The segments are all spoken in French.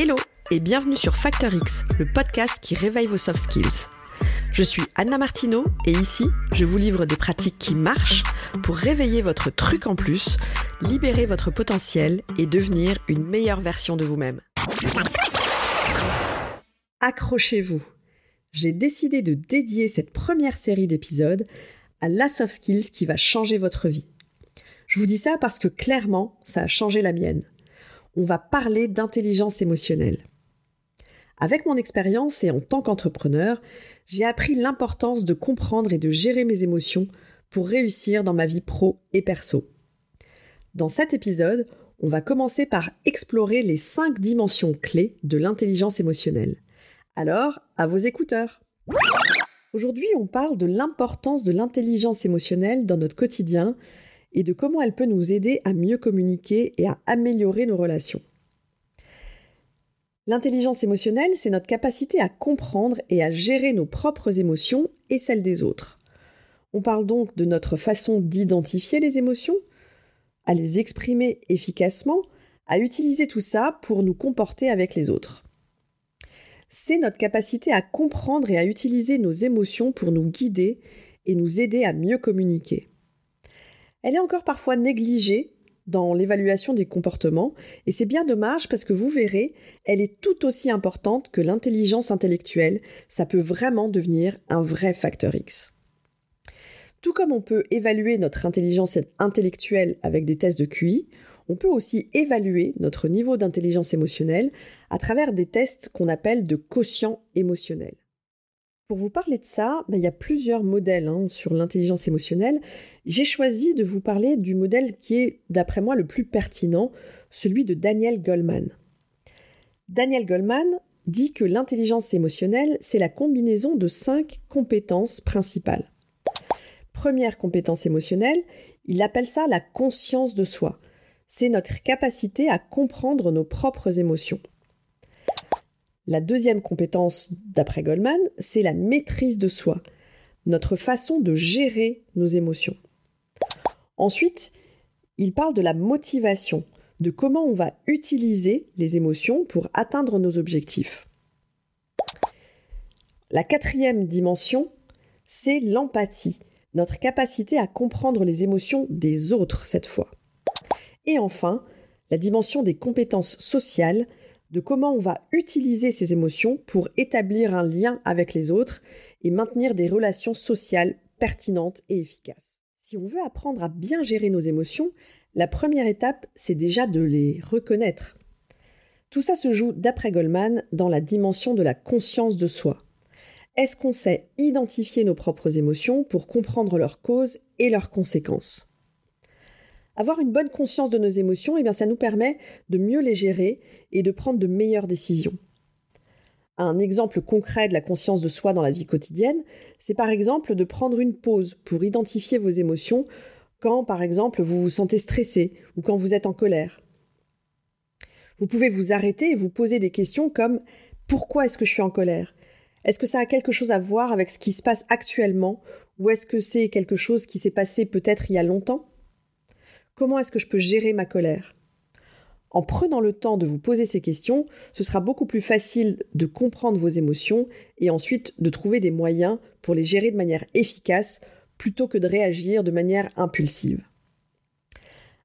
Hello et bienvenue sur Factor X, le podcast qui réveille vos soft skills. Je suis Anna Martineau et ici, je vous livre des pratiques qui marchent pour réveiller votre truc en plus, libérer votre potentiel et devenir une meilleure version de vous-même. Accrochez-vous. J'ai décidé de dédier cette première série d'épisodes à la soft skills qui va changer votre vie. Je vous dis ça parce que clairement, ça a changé la mienne. On va parler d'intelligence émotionnelle. Avec mon expérience et en tant qu'entrepreneur, j'ai appris l'importance de comprendre et de gérer mes émotions pour réussir dans ma vie pro et perso. Dans cet épisode, on va commencer par explorer les cinq dimensions clés de l'intelligence émotionnelle. Alors, à vos écouteurs. Aujourd'hui, on parle de l'importance de l'intelligence émotionnelle dans notre quotidien et de comment elle peut nous aider à mieux communiquer et à améliorer nos relations. L'intelligence émotionnelle, c'est notre capacité à comprendre et à gérer nos propres émotions et celles des autres. On parle donc de notre façon d'identifier les émotions, à les exprimer efficacement, à utiliser tout ça pour nous comporter avec les autres. C'est notre capacité à comprendre et à utiliser nos émotions pour nous guider et nous aider à mieux communiquer. Elle est encore parfois négligée dans l'évaluation des comportements, et c'est bien dommage parce que vous verrez, elle est tout aussi importante que l'intelligence intellectuelle, ça peut vraiment devenir un vrai facteur X. Tout comme on peut évaluer notre intelligence intellectuelle avec des tests de QI, on peut aussi évaluer notre niveau d'intelligence émotionnelle à travers des tests qu'on appelle de quotient émotionnel. Pour vous parler de ça, ben, il y a plusieurs modèles hein, sur l'intelligence émotionnelle. J'ai choisi de vous parler du modèle qui est, d'après moi, le plus pertinent, celui de Daniel Goleman. Daniel Goleman dit que l'intelligence émotionnelle, c'est la combinaison de cinq compétences principales. Première compétence émotionnelle, il appelle ça la conscience de soi. C'est notre capacité à comprendre nos propres émotions. La deuxième compétence, d'après Goldman, c'est la maîtrise de soi, notre façon de gérer nos émotions. Ensuite, il parle de la motivation, de comment on va utiliser les émotions pour atteindre nos objectifs. La quatrième dimension, c'est l'empathie, notre capacité à comprendre les émotions des autres cette fois. Et enfin, la dimension des compétences sociales, de comment on va utiliser ces émotions pour établir un lien avec les autres et maintenir des relations sociales pertinentes et efficaces. Si on veut apprendre à bien gérer nos émotions, la première étape, c'est déjà de les reconnaître. Tout ça se joue, d'après Goldman, dans la dimension de la conscience de soi. Est-ce qu'on sait identifier nos propres émotions pour comprendre leurs causes et leurs conséquences? Avoir une bonne conscience de nos émotions, eh bien, ça nous permet de mieux les gérer et de prendre de meilleures décisions. Un exemple concret de la conscience de soi dans la vie quotidienne, c'est par exemple de prendre une pause pour identifier vos émotions quand, par exemple, vous vous sentez stressé ou quand vous êtes en colère. Vous pouvez vous arrêter et vous poser des questions comme pourquoi est-ce que je suis en colère? Est-ce que ça a quelque chose à voir avec ce qui se passe actuellement ou est-ce que c'est quelque chose qui s'est passé peut-être il y a longtemps? Comment est-ce que je peux gérer ma colère? En prenant le temps de vous poser ces questions, ce sera beaucoup plus facile de comprendre vos émotions et ensuite de trouver des moyens pour les gérer de manière efficace plutôt que de réagir de manière impulsive.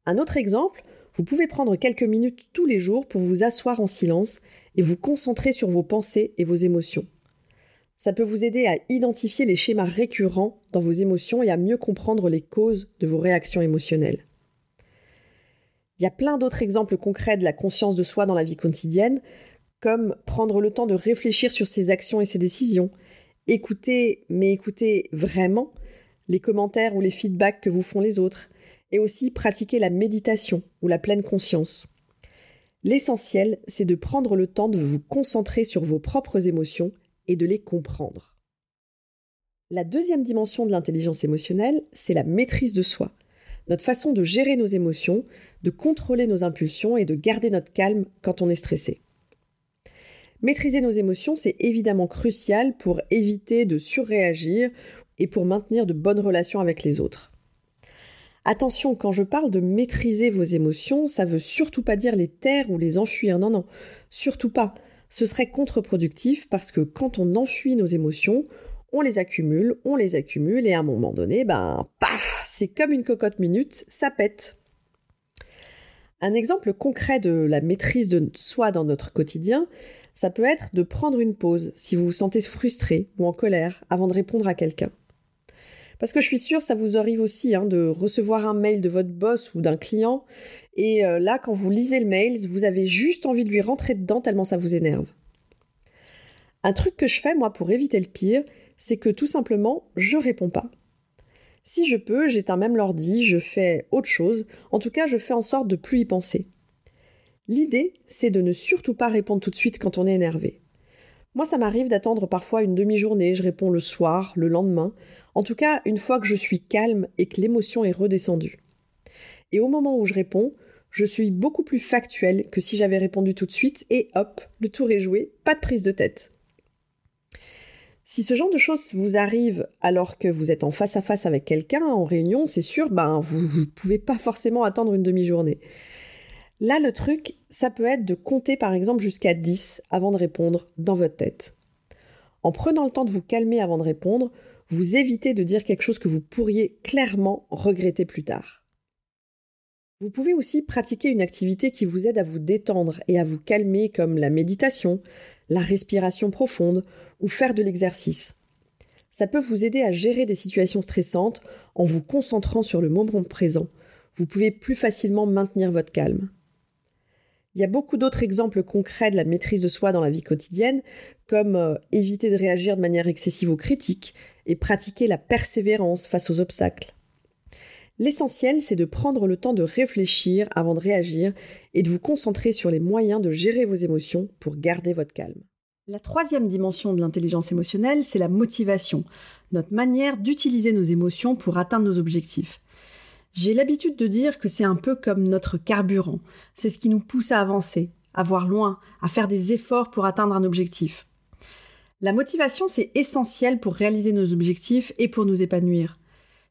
Un autre exemple, vous pouvez prendre quelques minutes tous les jours pour vous asseoir en silence et vous concentrer sur vos pensées et vos émotions. Ça peut vous aider à identifier les schémas récurrents dans vos émotions et à mieux comprendre les causes de vos réactions émotionnelles. Il y a plein d'autres exemples concrets de la conscience de soi dans la vie quotidienne, comme prendre le temps de réfléchir sur ses actions et ses décisions, écouter, mais écouter vraiment, les commentaires ou les feedbacks que vous font les autres, et aussi pratiquer la méditation ou la pleine conscience. L'essentiel, c'est de prendre le temps de vous concentrer sur vos propres émotions et de les comprendre. La deuxième dimension de l'intelligence émotionnelle, c'est la maîtrise de soi, notre façon de gérer nos émotions, de contrôler nos impulsions et de garder notre calme quand on est stressé. Maîtriser nos émotions, c'est évidemment crucial pour éviter de surréagir et pour maintenir de bonnes relations avec les autres. Attention, quand je parle de maîtriser vos émotions, ça veut surtout pas dire les taire ou les enfuir. Non, non, surtout pas. Ce serait contre-productif parce que quand on enfuit nos émotions, on les accumule, on les accumule et à un moment donné, ben, paf, c'est comme une cocotte minute, ça pète. Un exemple concret de la maîtrise de soi dans notre quotidien, ça peut être de prendre une pause si vous vous sentez frustré ou en colère avant de répondre à quelqu'un. Parce que je suis sûre, ça vous arrive aussi hein, de recevoir un mail de votre boss ou d'un client, et euh, là, quand vous lisez le mail, vous avez juste envie de lui rentrer dedans tellement ça vous énerve. Un truc que je fais, moi, pour éviter le pire, c'est que tout simplement, je réponds pas. Si je peux, j'éteins même l'ordi, je fais autre chose, en tout cas, je fais en sorte de plus y penser. L'idée, c'est de ne surtout pas répondre tout de suite quand on est énervé. Moi, ça m'arrive d'attendre parfois une demi-journée, je réponds le soir, le lendemain, en tout cas une fois que je suis calme et que l'émotion est redescendue. Et au moment où je réponds, je suis beaucoup plus factuel que si j'avais répondu tout de suite et hop, le tour est joué, pas de prise de tête. Si ce genre de choses vous arrive alors que vous êtes en face à face avec quelqu'un en réunion, c'est sûr, ben vous ne pouvez pas forcément attendre une demi-journée. Là, le truc, ça peut être de compter par exemple jusqu'à 10 avant de répondre dans votre tête. En prenant le temps de vous calmer avant de répondre, vous évitez de dire quelque chose que vous pourriez clairement regretter plus tard. Vous pouvez aussi pratiquer une activité qui vous aide à vous détendre et à vous calmer comme la méditation, la respiration profonde ou faire de l'exercice. Ça peut vous aider à gérer des situations stressantes en vous concentrant sur le moment présent. Vous pouvez plus facilement maintenir votre calme. Il y a beaucoup d'autres exemples concrets de la maîtrise de soi dans la vie quotidienne, comme euh, éviter de réagir de manière excessive aux critiques et pratiquer la persévérance face aux obstacles. L'essentiel, c'est de prendre le temps de réfléchir avant de réagir et de vous concentrer sur les moyens de gérer vos émotions pour garder votre calme. La troisième dimension de l'intelligence émotionnelle, c'est la motivation, notre manière d'utiliser nos émotions pour atteindre nos objectifs. J'ai l'habitude de dire que c'est un peu comme notre carburant. C'est ce qui nous pousse à avancer, à voir loin, à faire des efforts pour atteindre un objectif. La motivation, c'est essentiel pour réaliser nos objectifs et pour nous épanouir.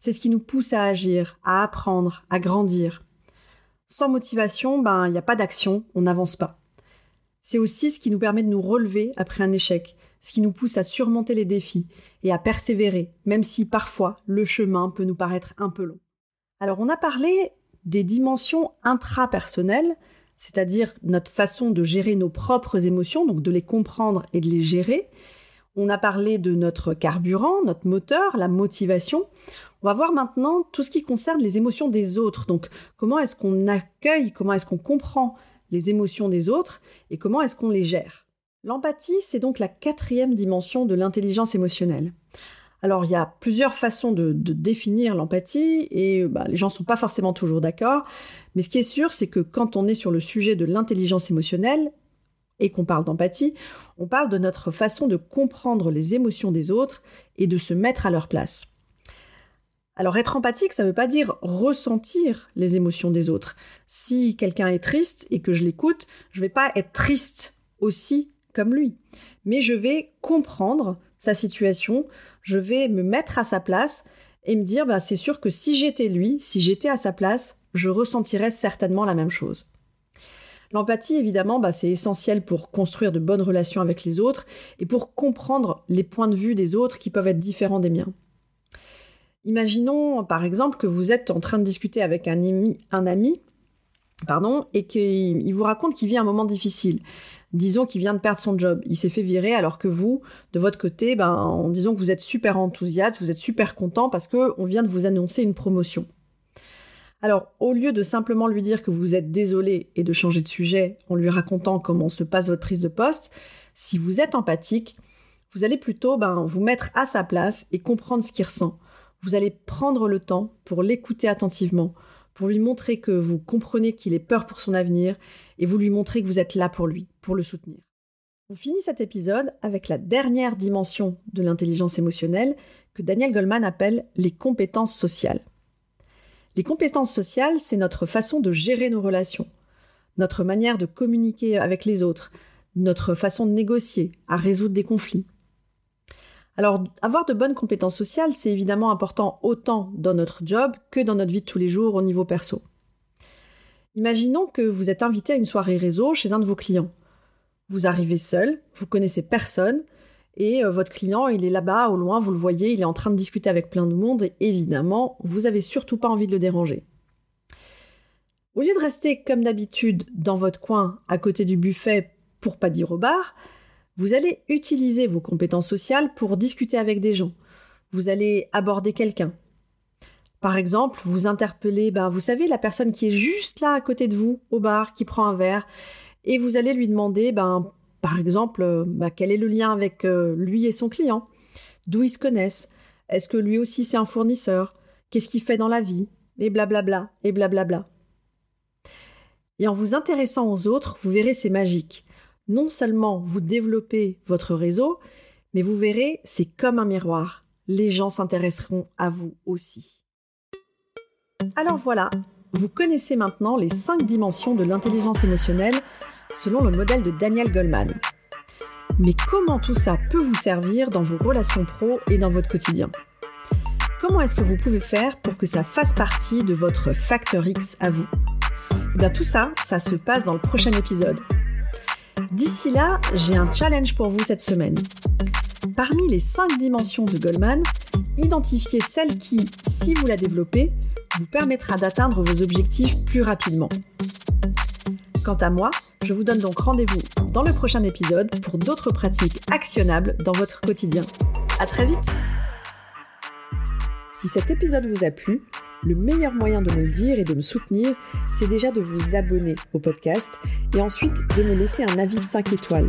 C'est ce qui nous pousse à agir, à apprendre, à grandir. Sans motivation, ben, il n'y a pas d'action, on n'avance pas. C'est aussi ce qui nous permet de nous relever après un échec, ce qui nous pousse à surmonter les défis et à persévérer, même si parfois le chemin peut nous paraître un peu long. Alors on a parlé des dimensions intrapersonnelles, c'est-à-dire notre façon de gérer nos propres émotions, donc de les comprendre et de les gérer. On a parlé de notre carburant, notre moteur, la motivation. On va voir maintenant tout ce qui concerne les émotions des autres. Donc comment est-ce qu'on accueille, comment est-ce qu'on comprend les émotions des autres et comment est-ce qu'on les gère? L'empathie, c'est donc la quatrième dimension de l'intelligence émotionnelle. Alors, il y a plusieurs façons de, définir l'empathie et bah, les gens ne sont pas forcément toujours d'accord. Mais ce qui est sûr, c'est que quand on est sur le sujet de l'intelligence émotionnelle qu'on parle d'empathie, on parle de notre façon de comprendre les émotions des autres et de se mettre à leur place. Alors être empathique, ça ne veut pas dire ressentir les émotions des autres. Si quelqu'un est triste et que je l'écoute, je ne vais pas être triste aussi comme lui, mais je vais comprendre sa situation, je vais me mettre à sa place et me dire, bah, c'est sûr que si j'étais lui, si j'étais à sa place, je ressentirais certainement la même chose. L'empathie, évidemment, bah, c'est essentiel pour construire de bonnes relations avec les autres et pour comprendre les points de vue des autres qui peuvent être différents des miens. Imaginons, par exemple, que vous êtes en train de discuter avec un ami, pardon, et qu'il vous raconte qu'il vit un moment difficile disons qu'il vient de perdre son job, il s'est fait virer alors que vous, de votre côté, ben, en disant que vous êtes super enthousiaste, vous êtes super content parce que on vient de vous annoncer une promotion. Alors, au lieu de simplement lui dire que vous êtes désolé et de changer de sujet en lui racontant comment se passe votre prise de poste, si vous êtes empathique, vous allez plutôt ben, vous mettre à sa place et comprendre ce qu'il ressent. Vous allez prendre le temps pour l'écouter attentivement, pour lui montrer que vous comprenez qu'il ait peur pour son avenir et vous lui montrez que vous êtes là pour lui, pour le soutenir. On finit cet épisode avec la dernière dimension de l'intelligence émotionnelle que Daniel Goldman appelle les compétences sociales. Les compétences sociales, c'est notre façon de gérer nos relations, notre manière de communiquer avec les autres, notre façon de négocier, à résoudre des conflits. Alors, avoir de bonnes compétences sociales, c'est évidemment important autant dans notre job que dans notre vie de tous les jours au niveau perso. Imaginons que vous êtes invité à une soirée réseau chez un de vos clients. Vous arrivez seul, vous connaissez personne, et euh, votre client, il est là-bas, au loin, vous le voyez, il est en train de discuter avec plein de monde, et évidemment, vous avez surtout pas envie de le déranger. Au lieu de rester comme d'habitude dans votre coin à côté du buffet pour pas dire au bar, vous allez utiliser vos compétences sociales pour discuter avec des gens. Vous allez aborder quelqu'un. Par exemple, vous interpellez, ben, vous savez, la personne qui est juste là à côté de vous, au bar, qui prend un verre, et vous allez lui demander, ben, par exemple, euh, ben, quel est le lien avec euh, lui et son client? D'où ils se connaissent? Est-ce que lui aussi c'est un fournisseur? Qu'est-ce qu'il fait dans la vie? Et blablabla, et blablabla. Et en vous intéressant aux autres, vous verrez, c'est magique. Non seulement vous développez votre réseau, mais vous verrez, c'est comme un miroir. Les gens s'intéresseront à vous aussi. Alors voilà, vous connaissez maintenant les cinq dimensions de l'intelligence émotionnelle selon le modèle de Daniel Goleman. Mais comment tout ça peut vous servir dans vos relations pro et dans votre quotidien? Comment est-ce que vous pouvez faire pour que ça fasse partie de votre facteur X à vous? Eh bien tout ça, ça se passe dans le prochain épisode. D'ici là, j'ai un challenge pour vous cette semaine. Parmi les 5 dimensions de Goldman, identifiez celle qui, si vous la développez, vous permettra d'atteindre vos objectifs plus rapidement. Quant à moi, je vous donne donc rendez-vous dans le prochain épisode pour d'autres pratiques actionnables dans votre quotidien. À très vite! Si cet épisode vous a plu, le meilleur moyen de me le dire et de me soutenir, c'est déjà de vous abonner au podcast et ensuite de me laisser un avis 5 étoiles.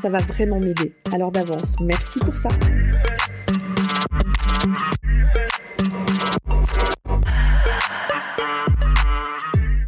Ça va vraiment m'aider. Alors d'avance, merci pour ça.